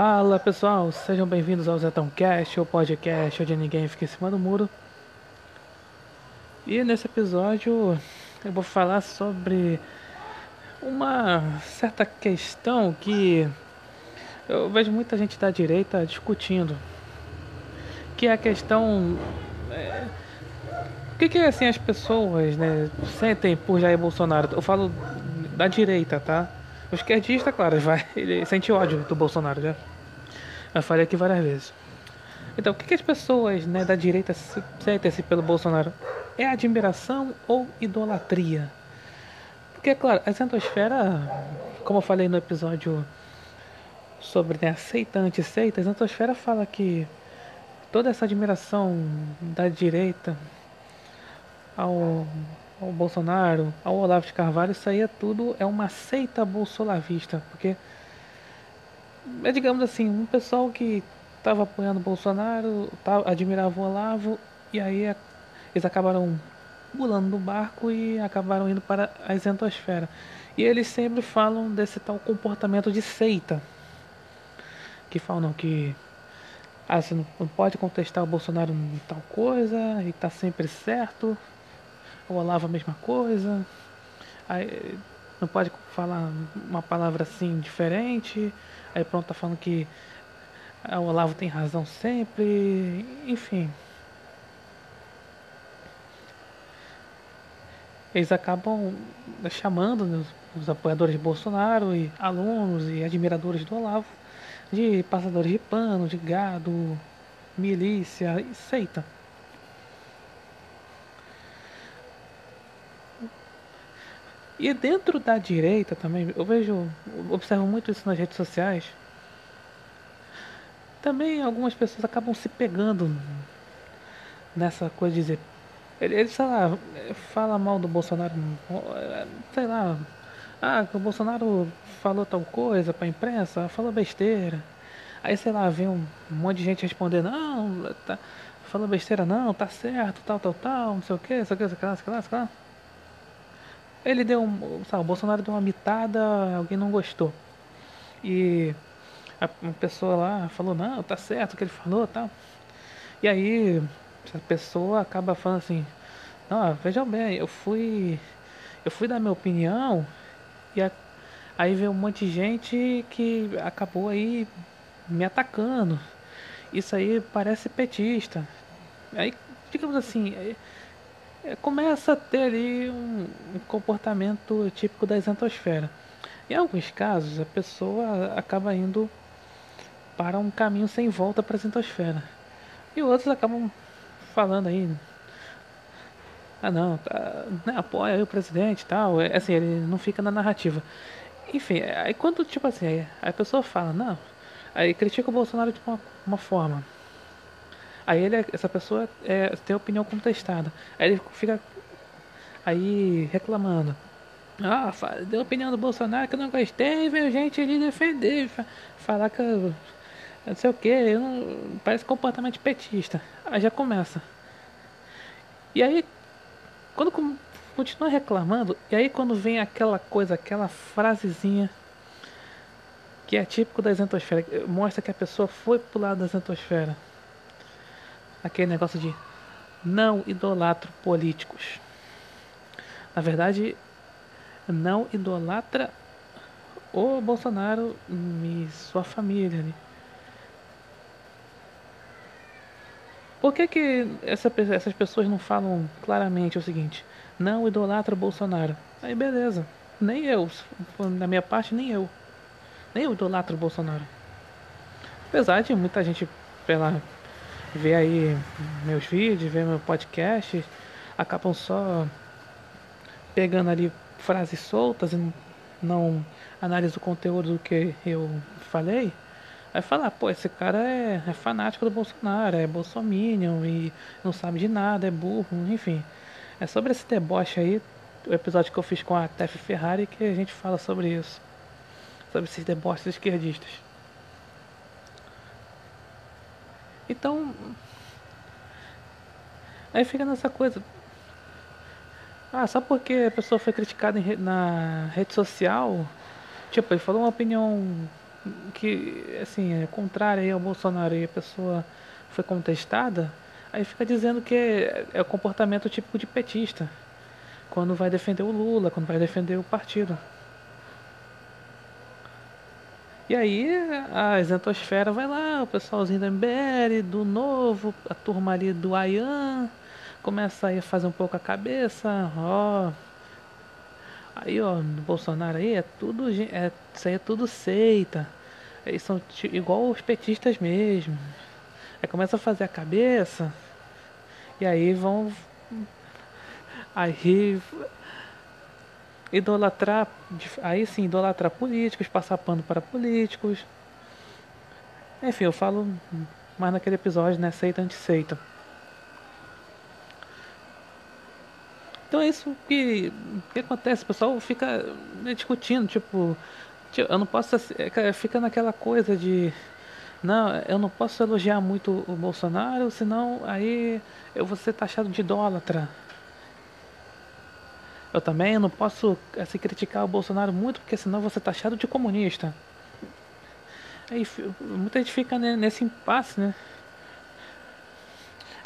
Fala pessoal, sejam bem-vindos ao Zetão Cast, o podcast onde ninguém fica em cima do muro. E nesse episódio eu vou falar sobre uma certa questão que eu vejo muita gente da direita discutindo, que é a questão é, o que, que assim as pessoas né, sentem por Jair Bolsonaro? Eu falo da direita, tá? O esquerdista, claro, vai, ele sente ódio do Bolsonaro, já. Eu falei aqui várias vezes. Então, o que, que as pessoas né, da direita sentem-se pelo Bolsonaro? É admiração ou idolatria? Porque, claro, a centosfera, como eu falei no episódio sobre né, aceita anti-seita, a centosfera fala que toda essa admiração da direita ao ao Bolsonaro, ao Olavo de Carvalho, isso aí é tudo é uma seita bolsolavista, porque é digamos assim, um pessoal que estava apoiando o Bolsonaro, tava, admirava o Olavo, e aí é, eles acabaram pulando no barco e acabaram indo para a isentosfera. E eles sempre falam desse tal comportamento de seita. Que falam que ah, você não pode contestar o Bolsonaro em tal coisa, e está sempre certo, o Olavo a mesma coisa. Aí, não pode falar uma palavra assim diferente. Aí pronto, tá falando que o Olavo tem razão sempre. Enfim. Eles acabam chamando os apoiadores de Bolsonaro e alunos e admiradores do Olavo de passadores de pano, de gado, milícia e seita. E dentro da direita também, eu vejo, observo muito isso nas redes sociais. Também algumas pessoas acabam se pegando nessa coisa de dizer. Ele, ele sei lá, fala mal do Bolsonaro, sei lá. Ah, o Bolsonaro falou tal coisa pra imprensa, falou besteira. Aí, sei lá, vem um monte de gente responder, não, tá, falou besteira não, tá certo, tal, tal, tal, não sei o que, sei o que, sei que, sei que, sei que. Ele deu um. Sabe, o Bolsonaro deu uma mitada, alguém não gostou. E a, pessoa lá falou, não, tá certo o que ele falou tal. E aí a pessoa acaba falando assim, não, vejam bem, eu fui. Eu fui dar minha opinião e a, aí veio um monte de gente que acabou aí me atacando. Isso aí parece petista. Aí, digamos assim, começa a ter ali um, um comportamento típico da isentosfera. Em alguns casos, a pessoa acaba indo para um caminho sem volta para a isentosfera. E outros acabam falando aí, ah não, tá, né, apoia aí o presidente e tal, é, assim, ele não fica na narrativa. Enfim, aí quando, tipo assim, a pessoa fala, não, aí critica o Bolsonaro de uma, uma forma, Aí ele, essa pessoa é, tem opinião contestada. Aí ele fica aí reclamando. Ah, deu opinião do Bolsonaro que eu não gostei veio gente ali defender, falar que eu não sei o que, parece comportamento petista. Aí já começa. E aí, quando continua reclamando, e aí quando vem aquela coisa, aquela frasezinha que é típico da isentosfera, mostra que a pessoa foi pro lado da isentosfera aquele negócio de não idolatro políticos. Na verdade, não idolatra o Bolsonaro e sua família. Né? Por que, que essa, essas pessoas não falam claramente o seguinte? Não idolatra o Bolsonaro. Aí beleza. Nem eu, na minha parte, nem eu. Nem eu idolatro o Bolsonaro. Apesar de muita gente pela ver aí meus vídeos, ver meu podcast, acabam só pegando ali frases soltas e não analisam o conteúdo do que eu falei. Aí falar, pô, esse cara é, é fanático do Bolsonaro, é bolsominion e não sabe de nada, é burro, enfim. É sobre esse deboche aí, o episódio que eu fiz com a Tef Ferrari, que a gente fala sobre isso. Sobre esses deboches esquerdistas. Então. Aí fica nessa coisa. Ah, só porque a pessoa foi criticada na rede social. Tipo, ele falou uma opinião que assim, é contrária ao Bolsonaro e a pessoa foi contestada, aí fica dizendo que é, é o comportamento típico de petista. Quando vai defender o Lula, quando vai defender o partido. E aí a isentosfera vai lá, o pessoalzinho da MBL, do Novo, a turma ali do Ayan, começa aí a fazer um pouco a cabeça, ó. Aí ó, no Bolsonaro aí é tudo. É, isso aí é tudo seita. Eles são igual os petistas mesmo. Aí começa a fazer a cabeça. E aí vão. Aí idolatrar, aí sim, idolatrar políticos, passar pano para políticos. Enfim, eu falo mais naquele episódio, né? Seita anti-seita. Então é isso que, que acontece, o pessoal fica né, discutindo, tipo, eu não posso. É, fica naquela coisa de. Não, eu não posso elogiar muito o Bolsonaro, senão aí eu vou ser taxado de idólatra. Eu também não posso assim, criticar o Bolsonaro muito, porque senão você tá taxado de comunista. Aí muita gente fica nesse impasse, né?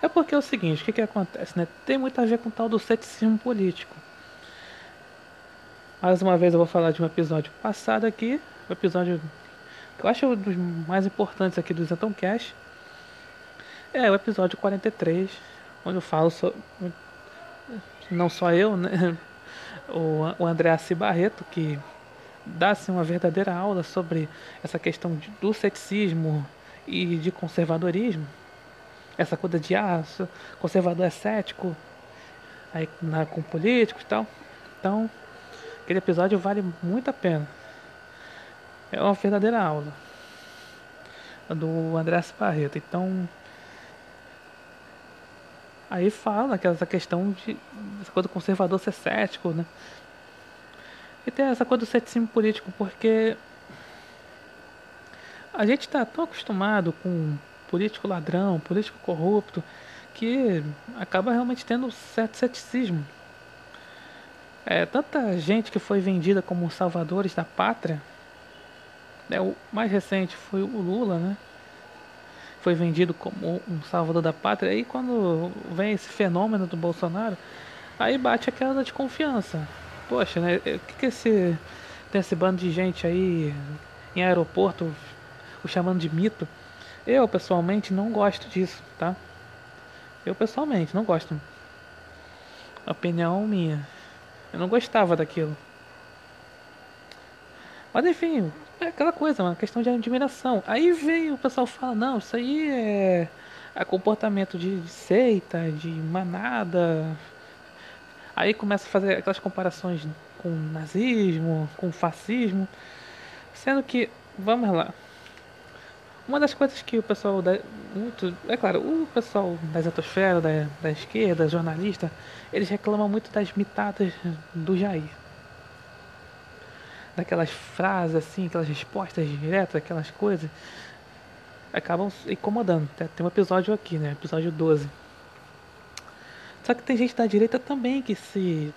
É porque é o seguinte, o que, que acontece, né? Tem muito a ver com o tal do ceticismo político. Mais uma vez eu vou falar de um episódio passado aqui, um episódio que eu acho um dos mais importantes aqui do Zenton Cash. É o episódio 43, onde eu falo sobre. Não só eu, né? O, o André Assi Barreto, que dá-se uma verdadeira aula sobre essa questão de, do ceticismo e de conservadorismo. Essa coisa de ah, conservador é cético, aí na, com políticos e tal. Então, aquele episódio vale muito a pena. É uma verdadeira aula do André Assi Barreto. Então, Aí fala que essa questão de essa coisa do conservador ser cético, né? E tem essa coisa do ceticismo político, porque a gente está tão acostumado com político ladrão, político corrupto, que acaba realmente tendo um certo ceticismo. É, tanta gente que foi vendida como salvadores da pátria. Né, o mais recente foi o Lula, né? Foi vendido como um salvador da pátria. Aí quando vem esse fenômeno do Bolsonaro, aí bate aquela de confiança. Poxa, né? O que, que esse. Tem esse bando de gente aí em aeroporto o chamando de mito. Eu pessoalmente não gosto disso, tá? Eu pessoalmente não gosto. Opinião minha. Eu não gostava daquilo. Mas enfim, é aquela coisa, uma questão de admiração. Aí veio o pessoal fala, não, isso aí é, é comportamento de, de seita, de manada. Aí começa a fazer aquelas comparações com nazismo, com fascismo. Sendo que, vamos lá. Uma das coisas que o pessoal da, muito, é claro, o pessoal da exatosfera, da, da esquerda, jornalista, eles reclamam muito das mitadas do Jair daquelas frases assim, aquelas respostas diretas, aquelas coisas, acabam incomodando. Tem um episódio aqui, né? Episódio 12. Só que tem gente da direita também que se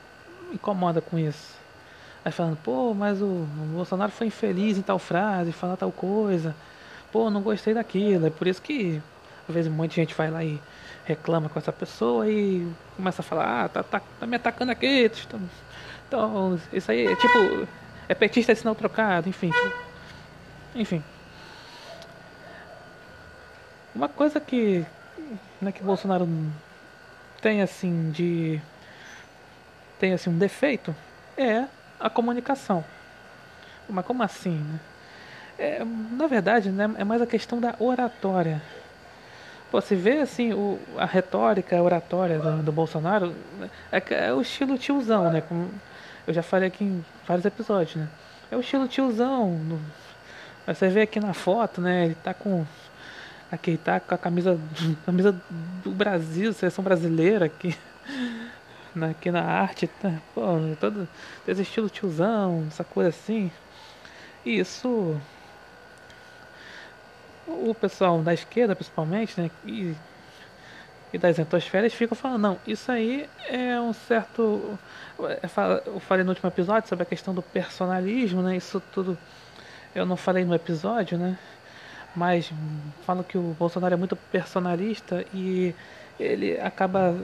incomoda com isso. Aí falando, pô, mas o Bolsonaro foi infeliz em tal frase, falar tal coisa. Pô, não gostei daquilo. É por isso que às vezes um monte de gente vai lá e reclama com essa pessoa e começa a falar, ah, tá, tá, tá me atacando aqui. Então, isso aí é tipo é petista é sinal trocado, enfim. Enfim. Uma coisa que, né, que Bolsonaro tem assim de tem assim um defeito é a comunicação. Mas como assim, né? É, na verdade, né, é mais a questão da oratória. Pô, você vê assim o, a retórica, a oratória do, do Bolsonaro é, é, o estilo tiozão, né? Como, eu já falei aqui em vários episódios, né? É o estilo tiozão. No... Você vê aqui na foto, né? Ele tá com. Aqui tá com a camisa, camisa do Brasil, seleção brasileira aqui. Aqui na arte, tá, pô, todo esse estilo tiozão, essa coisa assim. Isso o pessoal da esquerda principalmente, né? E e das entosférias ficam falando, não, isso aí é um certo. Eu falei no último episódio sobre a questão do personalismo, né? Isso tudo eu não falei no episódio, né? Mas falam que o Bolsonaro é muito personalista e ele acaba.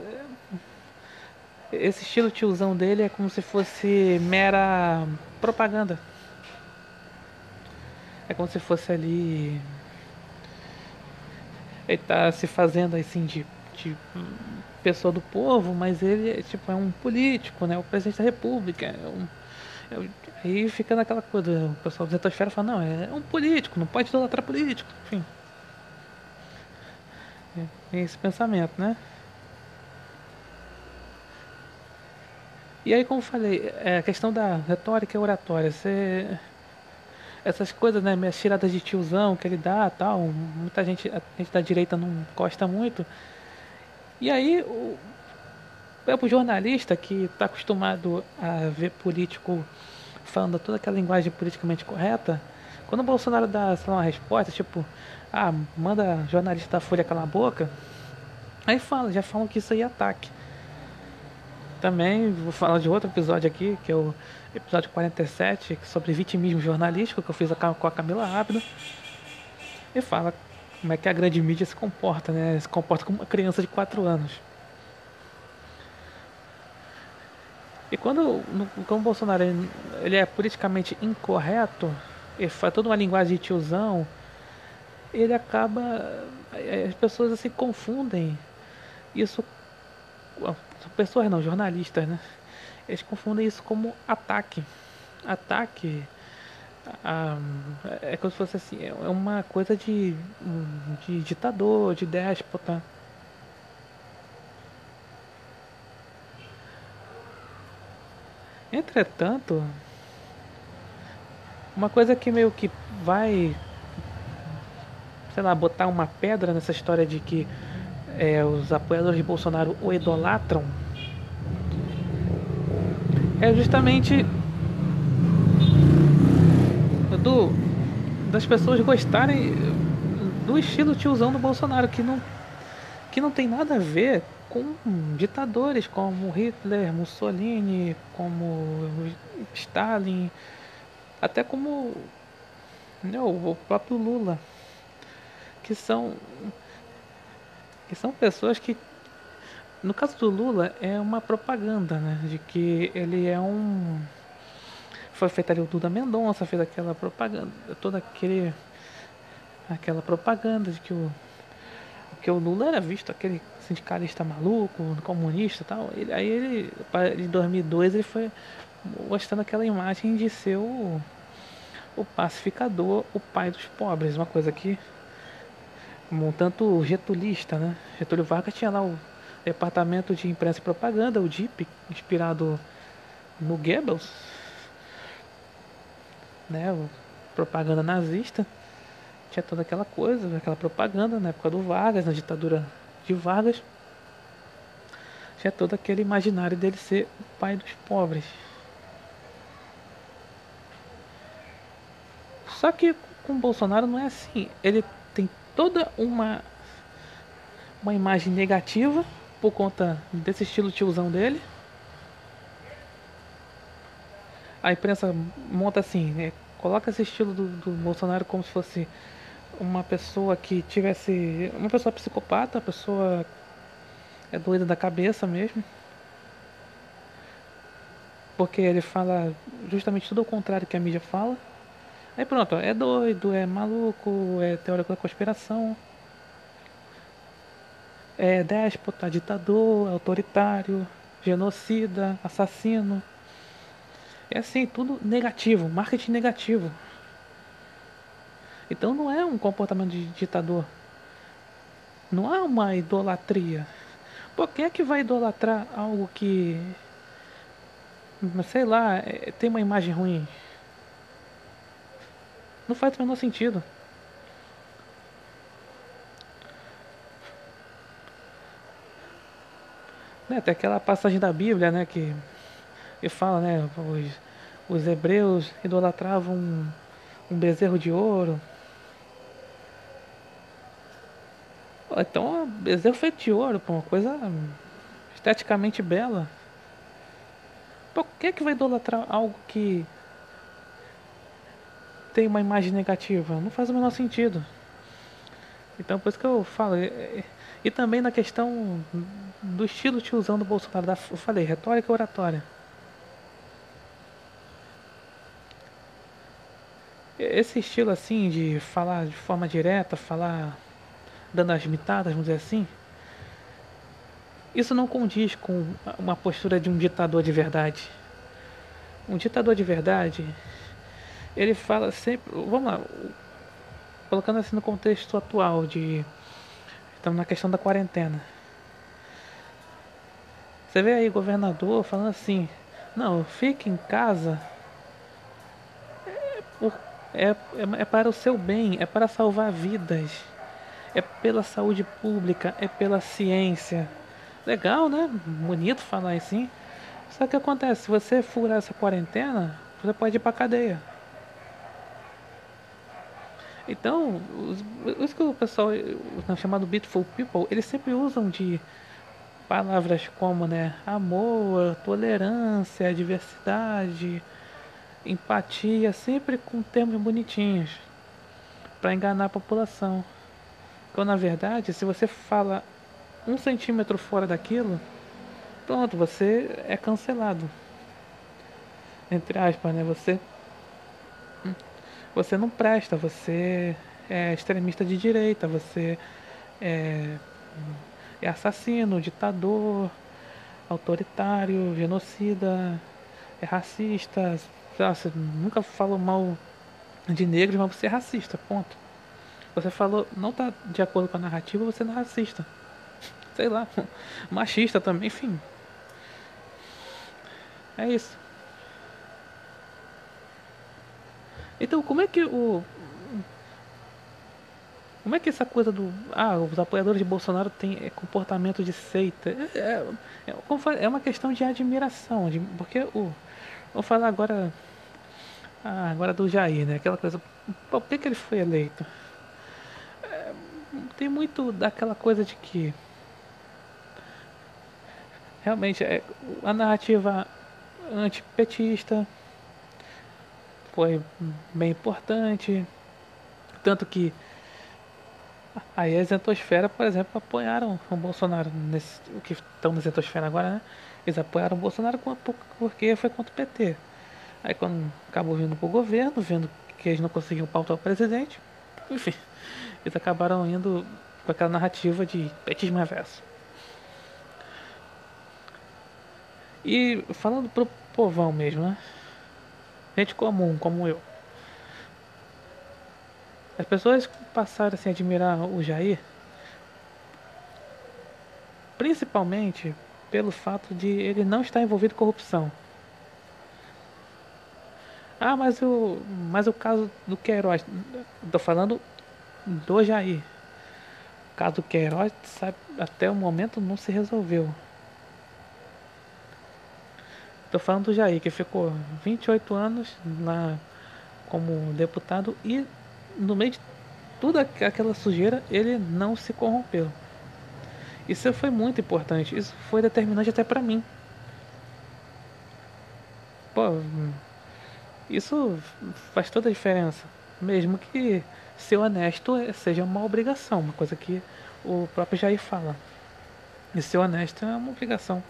Esse estilo tiozão dele é como se fosse mera propaganda. É como se fosse ali. Ele tá se fazendo assim de, de pessoa do povo, mas ele tipo, é um político, né? O presidente da república. É um, é, aí fica naquela coisa, o pessoal da Zetosfera fala, não, é um político, não pode idolatrar político, enfim. É, esse pensamento, né? E aí, como falei, é, a questão da retórica e oratória, você, essas coisas, né, minhas tiradas de tiozão que ele dá tal, muita gente, a gente da direita não gosta muito. E aí, o, é o jornalista que está acostumado a ver político falando toda aquela linguagem politicamente correta, quando o Bolsonaro dá lá, uma resposta, tipo, ah, manda jornalista da Folha calar a boca, aí fala, já falam que isso aí é ataque. Também vou falar de outro episódio aqui, que é o episódio 47, sobre vitimismo jornalístico, que eu fiz com a Camila Rápido. E fala como é que a grande mídia se comporta, né? Se comporta como uma criança de 4 anos. E quando, como o Bolsonaro ele, é politicamente incorreto, ele faz toda uma linguagem de tiozão, ele acaba. As pessoas assim confundem isso pessoas não, jornalistas, né? Eles confundem isso como ataque. Ataque a, é como se fosse assim, é uma coisa de, de ditador, de déspota. Entretanto, uma coisa que meio que vai, sei lá, botar uma pedra nessa história de que é, os apoiadores de Bolsonaro o idolatram é justamente do das pessoas gostarem do estilo tiozão do Bolsonaro que não que não tem nada a ver com ditadores como Hitler, Mussolini, como Stalin, até como né, o próprio Lula, que são que são pessoas que no caso do Lula é uma propaganda, né, de que ele é um foi feita ali o Duda Mendonça fez aquela propaganda, toda aquele aquela propaganda de que o que o Lula era visto aquele sindicalista maluco, comunista, tal. Ele, aí ele em 2002 ele foi mostrando aquela imagem de ser o, o pacificador, o pai dos pobres, uma coisa que um tanto getulista, né? Getúlio Vargas tinha lá o Departamento de Imprensa e Propaganda, o DIP, inspirado no Goebbels, né? Propaganda nazista. Tinha toda aquela coisa, aquela propaganda na época do Vargas, na ditadura de Vargas. Tinha todo aquele imaginário dele ser o pai dos pobres. Só que com Bolsonaro não é assim. Ele toda uma uma imagem negativa por conta desse estilo tiozão dele. A imprensa monta assim, né? coloca esse estilo do, do, Bolsonaro como se fosse uma pessoa que tivesse. uma pessoa psicopata, uma pessoa é doida da cabeça mesmo. Porque ele fala justamente tudo ao contrário que a mídia fala. Aí pronto, é doido, é maluco, é teórico da conspiração, é déspota, ditador, autoritário, genocida, assassino. É assim, tudo negativo, marketing negativo. Então não é um comportamento de ditador. Não há uma idolatria. Por quem é que vai idolatrar algo que, sei lá, é, tem uma imagem ruim? Não faz o menor sentido. Né, tem aquela passagem da Bíblia, né, que, que fala, né, os, os hebreus idolatravam um, um bezerro de ouro. Então, bezerro feito de ouro, uma coisa esteticamente bela. Por que é que vai idolatrar algo que ter uma imagem negativa? Não faz o menor sentido. Então por isso que eu falo. E também na questão do estilo tiozão do Bolsonaro, eu falei, retórica e oratória. Esse estilo assim de falar de forma direta, falar dando as mitadas, vamos dizer assim, isso não condiz com uma postura de um ditador de verdade. Um ditador de verdade, ele fala sempre, vamos lá, colocando assim no contexto atual de estamos na questão da quarentena. Você vê aí governador falando assim, não, fique em casa é, é, é para o seu bem, é para salvar vidas, é pela saúde pública, é pela ciência. Legal, né? Bonito falar assim. Só que acontece, se você furar essa quarentena, você pode ir pra cadeia. Então, os que o pessoal o chamado Beautiful People, eles sempre usam de palavras como, né, amor, tolerância, diversidade, empatia, sempre com termos bonitinhos para enganar a população. Quando na verdade, se você fala um centímetro fora daquilo, pronto, você é cancelado. Entre aspas, né? Você você não presta, você é extremista de direita, você é, é assassino, ditador, autoritário, genocida, é racista, você nunca falou mal de negros, mas você é racista, ponto. Você falou, não está de acordo com a narrativa, você não é racista. Sei lá, machista também, enfim. É isso. Então, como é que o. Como é que essa coisa do. Ah, os apoiadores de Bolsonaro têm é, comportamento de seita? É, é, é, é uma questão de admiração, de, porque o. Vou falar agora ah, agora do Jair, né? Aquela coisa. Por que, que ele foi eleito? É, tem muito daquela coisa de que. Realmente, é, a narrativa antipetista foi bem importante. Tanto que a exentosfera, por exemplo, apoiaram o Bolsonaro. Nesse, o que estão na exentosfera agora, né? Eles apoiaram o Bolsonaro porque foi contra o PT. Aí quando acabou vindo pro governo, vendo que eles não conseguiam pautar o presidente, enfim, eles acabaram indo com aquela narrativa de petismo reverso. E falando pro povão mesmo, né? Gente comum, como eu. As pessoas passaram assim, a admirar o Jair, principalmente pelo fato de ele não estar envolvido em corrupção. Ah, mas o, mas o caso do Queiroz, tô falando do Jair. O caso do Queiroz, sabe, até o momento não se resolveu. Tô falando do Jair, que ficou 28 anos lá como deputado e no meio de toda aquela sujeira ele não se corrompeu. Isso foi muito importante, isso foi determinante até para mim. Pô, isso faz toda a diferença. Mesmo que ser honesto seja uma obrigação, uma coisa que o próprio Jair fala. E ser honesto é uma obrigação.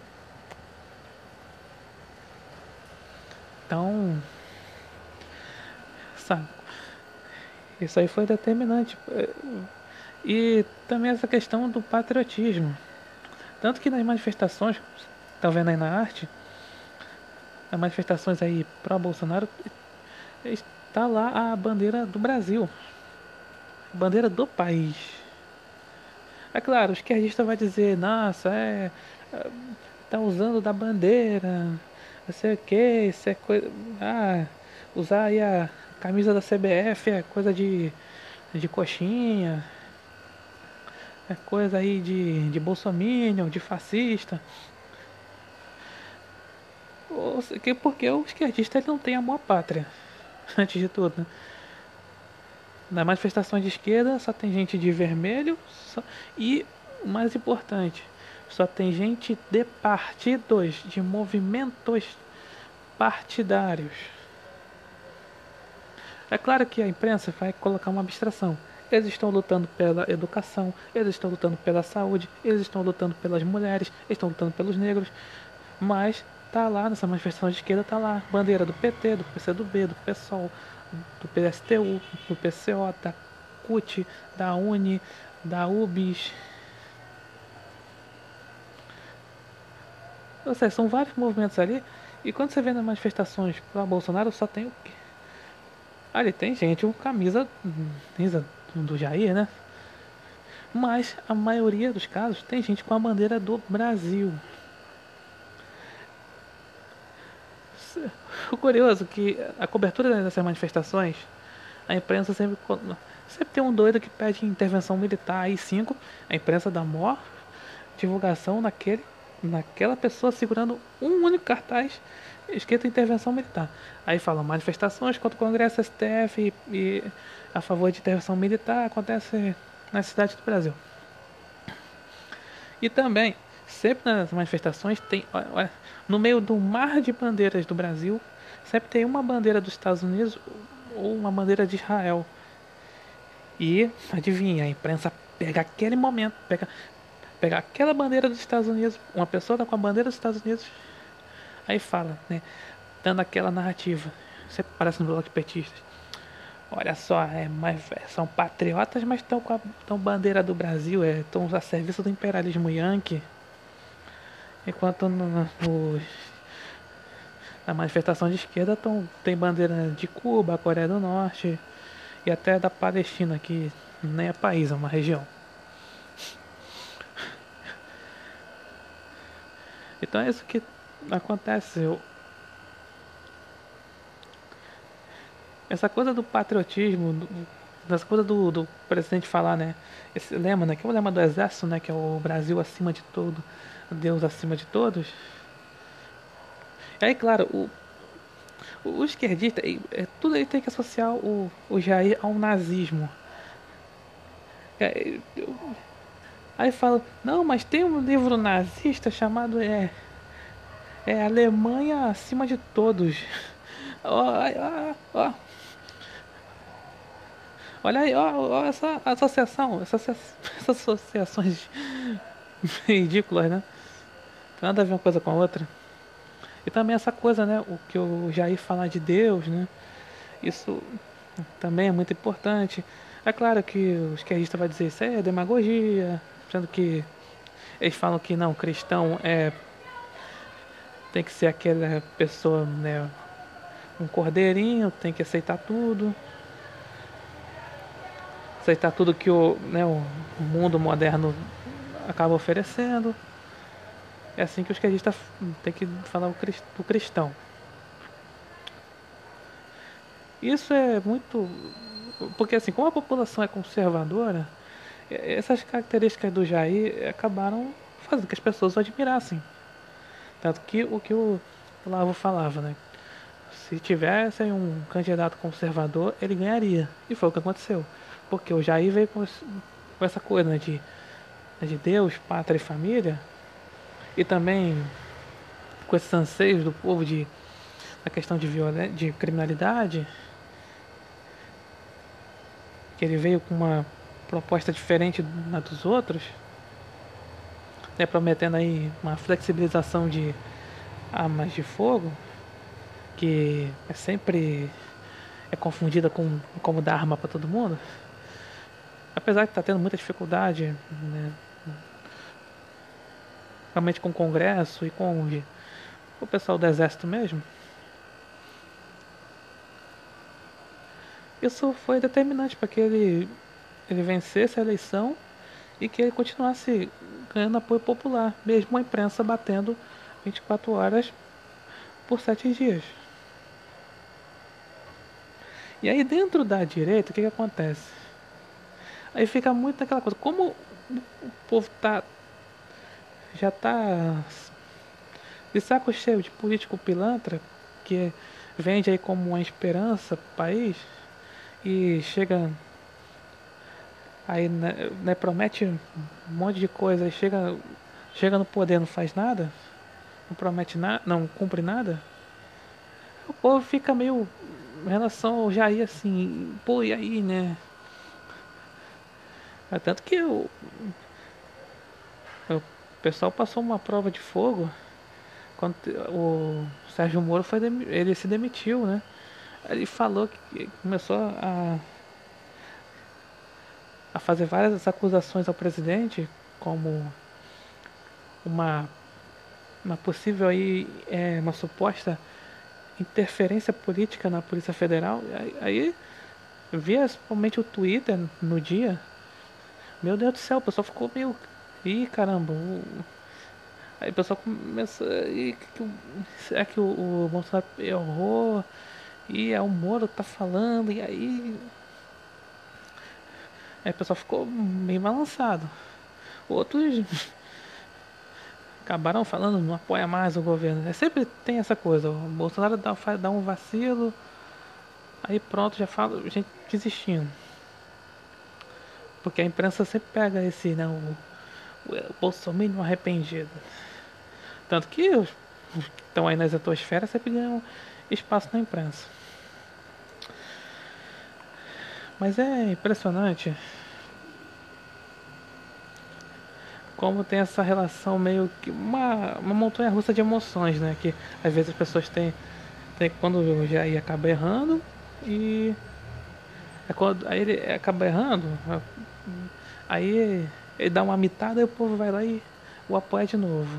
Então, sabe, isso aí foi determinante. E também essa questão do patriotismo. Tanto que nas manifestações, tá vendo aí na arte, as manifestações aí pró Bolsonaro, está lá a bandeira do Brasil. Bandeira do país. É claro, o esquerdista vai dizer, nossa, é. tá usando da bandeira, não sei o que, isso é coisa. Ah, usar aí a camisa da CBF é coisa de, de coxinha. É coisa aí de, de bolsominion, de fascista porque o esquerdista não tem amor à pátria, antes de tudo. Né? Na manifestação de esquerda só tem gente de vermelho só, e, mais importante, só tem gente de partidos, de movimentos partidários. É claro que a imprensa vai colocar uma abstração. Eles estão lutando pela educação, eles estão lutando pela saúde, eles estão lutando pelas mulheres, eles estão lutando pelos negros. Mas tá lá nessa manifestação de esquerda, tá lá bandeira do PT, do PCdoB, do PSOL, do PSTU, do PCO, da CUT, da UNE, da UBS. Ou seja, são vários movimentos ali. E quando você vê nas manifestações para Bolsonaro, só tem o quê? Ali tem gente com camisa, camisa do Jair, né? Mas a maioria dos casos tem gente com a bandeira do Brasil. O curioso que a cobertura dessas manifestações, a imprensa sempre, sempre tem um doido que pede intervenção militar. Aí cinco, a imprensa dá maior divulgação naquele, naquela pessoa segurando um único cartaz escrito intervenção militar. Aí fala manifestações contra o Congresso STF e, e a favor de intervenção militar acontece na cidade do Brasil. E também, sempre nas manifestações, tem no meio do mar de bandeiras do Brasil, sempre tem uma bandeira dos Estados Unidos ou uma bandeira de Israel. E, adivinha, a imprensa pega aquele momento, pega, pega aquela bandeira dos Estados Unidos, uma pessoa tá com a bandeira dos Estados Unidos, aí fala, né, dando aquela narrativa. Sempre parece no bloco de petistas. Olha só, é, mas, são patriotas, mas estão com a tão bandeira do Brasil, estão é, a serviço do imperialismo yankee. Enquanto no, no, na manifestação de esquerda tão, tem bandeira de Cuba, Coreia do Norte e até da Palestina, que nem é país, é uma região. Então é isso que acontece. Eu, essa coisa do patriotismo, das coisas do, do, presidente falar, né? Esse lema, né? Que é o lema do exército, né? Que é o Brasil acima de tudo, Deus acima de todos. Aí, claro, o, o, esquerdista, é, tudo aí tem que associar o, o Jair ao nazismo. É, eu, aí fala, não, mas tem um livro nazista chamado é, é Alemanha acima de todos. Ó, ó, ó. Olha aí, ó, ó essa associação, essas, essas associações ridículas, né? Nada a ver uma coisa com a outra. E também essa coisa, né? O que eu já ia falar de Deus, né? Isso também é muito importante. É claro que o esquerdista vai dizer isso é demagogia, sendo que eles falam que não, cristão é tem que ser aquela pessoa, né, um cordeirinho, tem que aceitar tudo aceitar tudo que o, né, o mundo moderno acaba oferecendo. É assim que os esquerdistas tem que falar o cristão. Isso é muito. Porque assim, como a população é conservadora, essas características do Jair acabaram fazendo que as pessoas o admirassem. Tanto que o que o Lavo falava, né? Se tivesse um candidato conservador, ele ganharia. E foi o que aconteceu. Porque o Jair veio com, essa coisa né, de, de Deus, pátria e família, e também com esses anseios do povo de a questão de violência, de criminalidade, que ele veio com uma proposta diferente da dos outros, né, prometendo aí uma flexibilização de armas de fogo, que é sempre é confundida com como dar arma para todo mundo. Apesar de estar tá tendo muita dificuldade, né, realmente com o Congresso e com o, pessoal do Exército mesmo, isso foi determinante para que ele, ele vencesse a eleição e que ele continuasse ganhando apoio popular, mesmo a imprensa batendo 24 horas por 7 dias. E aí dentro da direita, o que, que acontece? Aí fica muito naquela coisa, como o povo tá já tá de saco cheio de político pilantra que vende aí como uma esperança pro país e chega aí né, né, promete um monte de coisa e chega chega no poder não faz nada não promete nada não cumpre nada o povo fica meio em relação ao Jair, assim, pô, e aí, né? É tanto que o, o pessoal passou uma prova de fogo quando o Sérgio Moro foi ele se demitiu, né? Ele falou que começou a a fazer várias acusações ao presidente como uma uma possível aí é, uma suposta interferência política na Polícia Federal. Aí, aí via principalmente o Twitter no dia. Meu Deus do céu, o pessoal ficou meio. Ih, caramba. Aí o pessoal começa. Ih, que, será que o, o Bolsonaro errou? E é o Moro que tá falando, e aí. Aí o pessoal ficou meio balançado. Outros acabaram falando não apoia mais o governo. É, sempre tem essa coisa, o Bolsonaro dá, dá um vacilo, aí pronto, já fala, gente desistindo. Porque a imprensa sempre pega esse, né, o, o, Bolsonaro arrependido. Tanto que os que estão aí nas atmosferas sempre ganham espaço na imprensa. Mas é impressionante como tem essa relação meio que uma, uma montanha russa de emoções, né? Que às vezes as pessoas têm, têm quando já ia acaba errando e é quando, aí ele acaba errando, aí ele dá uma mitada e o povo vai lá e o apoia de novo.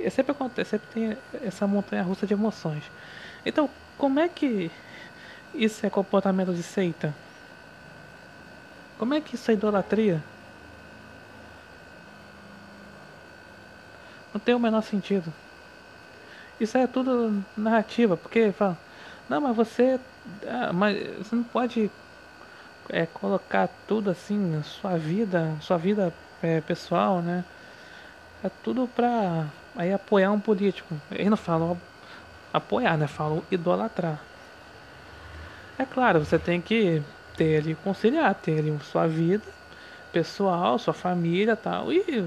E sempre acontece, sempre tem essa montanha russa de emoções. Então, como é que isso é comportamento de seita? Como é que isso é idolatria? Não tem o menor sentido. Isso é tudo narrativa, porque fala, não, mas você. Ah, mas você não pode é, colocar tudo assim sua vida, sua vida é, pessoal, né? É tudo pra aí apoiar um político. Eles não falam apoiar, né? Falam idolatrar. É claro, você tem que ter ali, conciliar, ter ali sua vida pessoal, sua família tal, e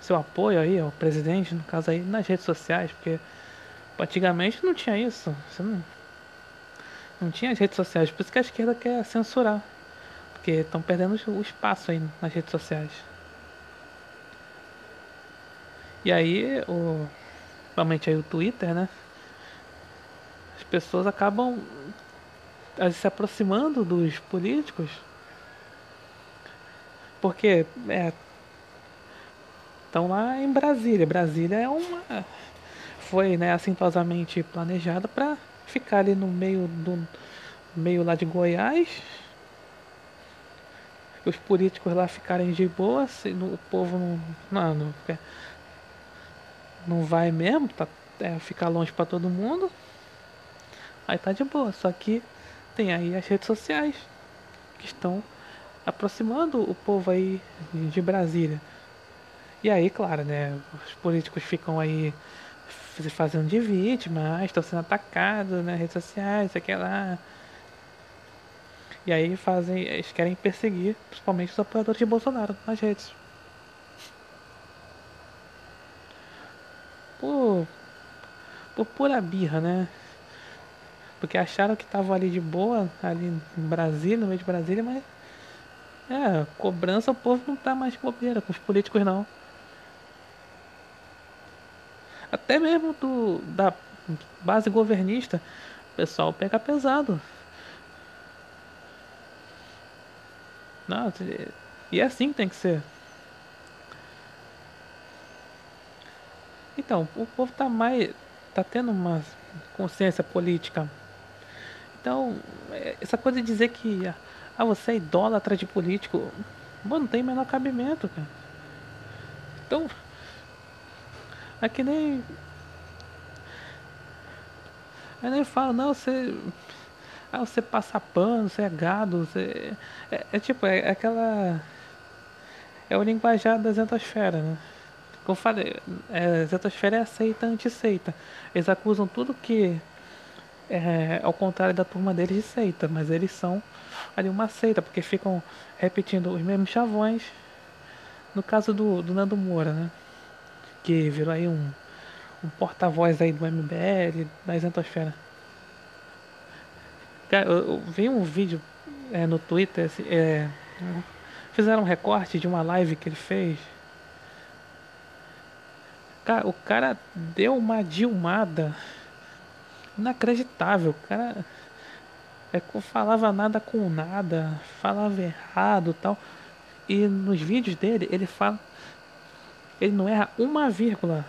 seu apoio aí ao presidente, no caso aí nas redes sociais, porque antigamente não tinha isso. Você não, não tinha as redes sociais, por isso que a esquerda quer censurar. Porque estão perdendo o espaço aí nas redes sociais. E aí, o, principalmente aí o Twitter, né? As pessoas acabam se aproximando dos políticos porque é, estão lá em Brasília. Brasília é uma foi, né, assintosamente planejada para ficar ali no meio do meio lá de Goiás. Os políticos lá ficarem de boa, se o povo não não, não, não vai mesmo, tá, é, ficar longe para todo mundo. Aí tá de boa, só que tem aí as redes sociais que estão aproximando o povo aí de Brasília. E aí, claro, né? Os políticos ficam aí fazendo de vítima, estão sendo atacados nas redes sociais, sei lá. E aí fazem, eles querem perseguir, principalmente os apoiadores de Bolsonaro nas redes. Por, por pura birra, né? Porque acharam que estavam ali de boa, ali em Brasília, no meio de Brasília, mas. É, cobrança o povo não tá mais de bobeira com os políticos não. Até mesmo do, da base governista, o pessoal pega pesado. Não, e é assim que tem que ser. Então, o povo tá mais. tá tendo uma consciência política. Então, essa coisa de dizer que ah, você é idólatra de político, bom, não tem menor cabimento, cara. Então, é que nem. Eu nem falo, não, você. Ah, você passa pano, você é gado, você. É, é tipo, é, é aquela. É o linguajar da Zentosfera, né? Como eu falei, é, Zentosfera é aceita anti-seita. Eles acusam tudo que é ao contrário da turma deles de seita, mas eles são ali uma seita, porque ficam repetindo os mesmos chavões. No caso do, do Nando Moura, né? que virou aí um, um porta-voz aí do MBL, da Isentosfera. Cara, eu, eu vi um vídeo é, no Twitter, assim, é, fizeram um recorte de uma live que ele fez. Cara, o cara deu uma dilmada inacreditável. O cara é, falava nada com nada, falava errado tal. E nos vídeos dele, ele fala. Ele não erra uma vírgula.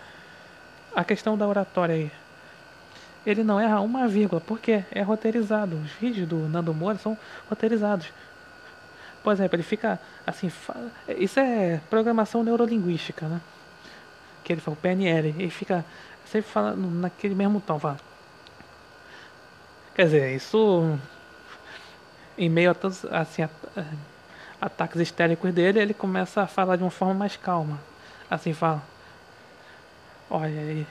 A questão da oratória aí. Ele não erra uma vírgula, porque é roteirizado. Os vídeos do Nando Moura são roteirizados. Por exemplo, ele fica assim. Isso é programação neurolinguística, né? Que ele fala, o PNL. Ele fica sempre falando naquele mesmo tom. Fala. Quer dizer, isso. Em meio a todos. Assim, ataques histéricos dele, ele começa a falar de uma forma mais calma. Assim fala. Olha,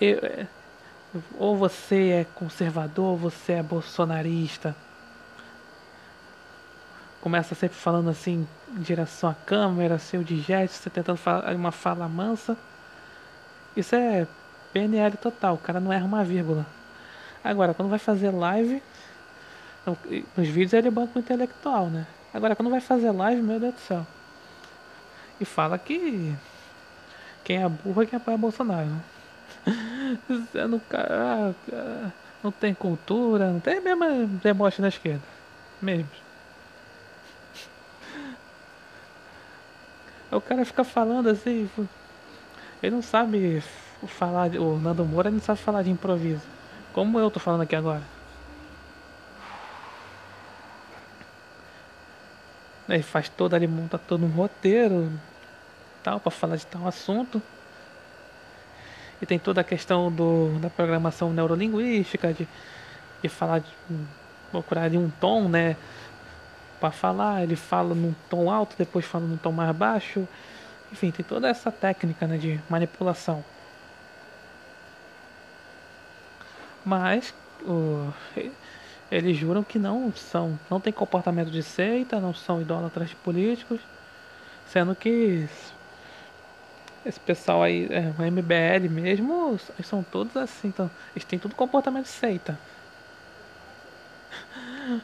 eu, ou você é conservador, ou você é bolsonarista. Começa sempre falando assim em direção à câmera, seu de gesto, você tentando falar uma fala mansa. Isso é PNL total, o cara não erra uma vírgula. Agora, quando vai fazer live, nos vídeos ele é banco intelectual, né? Agora, quando vai fazer live, meu Deus do céu. E fala que quem é burro é quem apoia Bolsonaro. Não, ah, não tem cultura, não tem mesmo deboche da esquerda. Mesmo. O cara fica falando assim. Ele não sabe falar. O Nando Moura não sabe falar de improviso. Como eu tô falando aqui agora. Ele faz todo, ele monta todo um roteiro tal para falar de tal assunto. E tem toda a questão do, da programação neurolinguística, de, de falar de procurar de um tom, né? Para falar, ele fala num tom alto, depois fala num tom mais baixo. Enfim, tem toda essa técnica né, de manipulação. Mas o, eles juram que não são, não tem comportamento de seita, não são idólatras políticos, sendo que esse pessoal aí, é, o MBL mesmo, são todos assim, então, eles têm tudo comportamento de seita.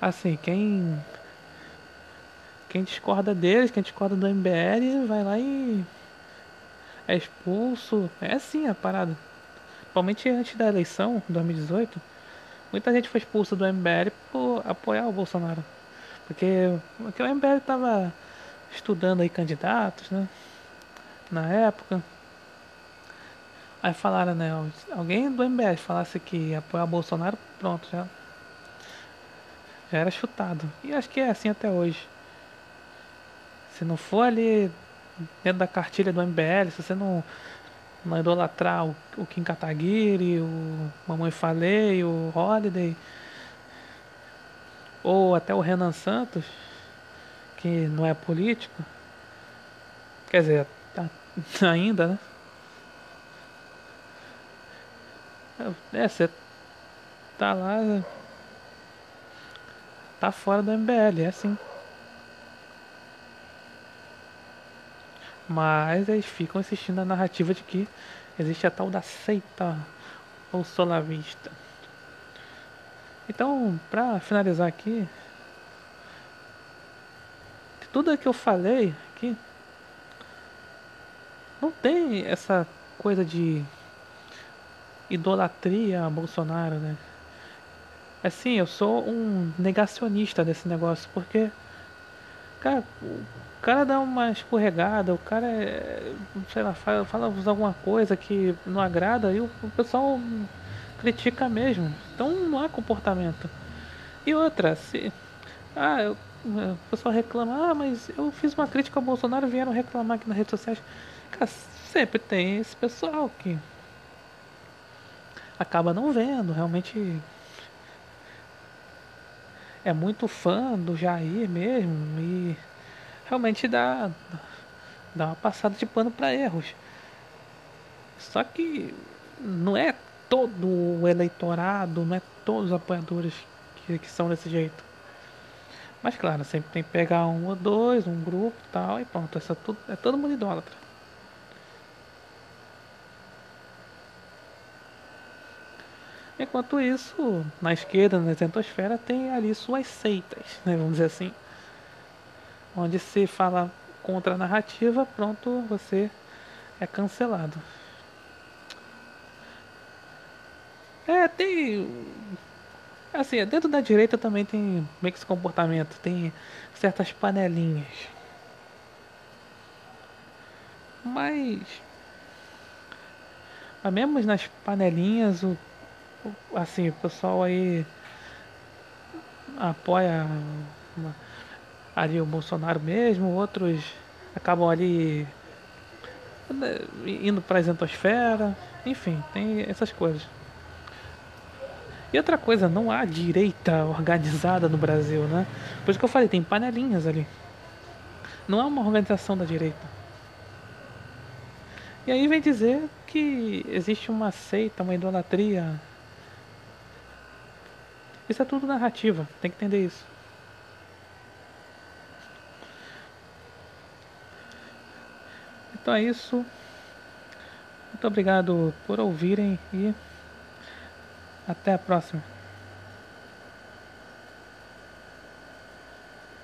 Assim, quem quem discorda deles, quem discorda do MBL, vai lá e é expulso. É assim a parada. Principalmente antes da eleição, 2018, muita gente foi expulsa do MBL por apoiar o Bolsonaro. Porque, porque o MBL estava estudando aí candidatos, né? Na época. Aí falaram, né? Alguém do MBL falasse que apoiar Bolsonaro, pronto, já, já era chutado. E acho que é assim até hoje. Se não for ali dentro da cartilha do MBL, se você não, não idolatrar o, o Kim Kataguiri, o Mamãe Falei, o Holiday, ou até o Renan Santos, que não é político, quer dizer, tá, ainda, né? É, você tá lá, tá fora do MBL, é assim. Mas eles ficam assistindo a narrativa de que existe a tal da seita ou solavista. Então, para finalizar aqui, tudo que eu falei aqui não tem essa coisa de idolatria a Bolsonaro, né? Assim, eu sou um negacionista desse negócio, porque, cara, o cara dá uma escorregada, o cara, é, sei lá, fala, fala alguma coisa que não agrada e o, o pessoal critica mesmo. Então não há comportamento. E outra, se. Ah, eu, o pessoal reclama, ah, mas eu fiz uma crítica ao Bolsonaro vieram reclamar aqui nas redes sociais. Cara, sempre tem esse pessoal que acaba não vendo, realmente é muito fã do Jair mesmo e realmente dá, dá uma passada de pano para erros. Só que não é todo o eleitorado, não é todos os apoiadores que, que são desse jeito. Mas claro, sempre tem que pegar um ou dois, um grupo tal, e pronto, essa tudo, é todo mundo idólatra. Enquanto isso, na esquerda, na centosfera, tem ali suas seitas, né, vamos dizer assim. Onde se fala contra a narrativa, pronto, você é cancelado. É, tem. Assim, dentro da direita também tem meio que esse comportamento, tem certas panelinhas. Mas. Mas mesmo nas panelinhas, o, o assim, o pessoal aí apoia ali o Bolsonaro mesmo, outros acabam ali né, indo para a isentosfera, enfim, tem essas coisas. E outra coisa, não há direita organizada no Brasil, né? Por isso que eu falei, tem panelinhas ali. Não é uma organização da direita. E aí vem dizer que existe uma seita, uma idolatria. Isso é tudo narrativa, tem que entender isso. Então é isso. Muito obrigado por ouvirem e até a próxima.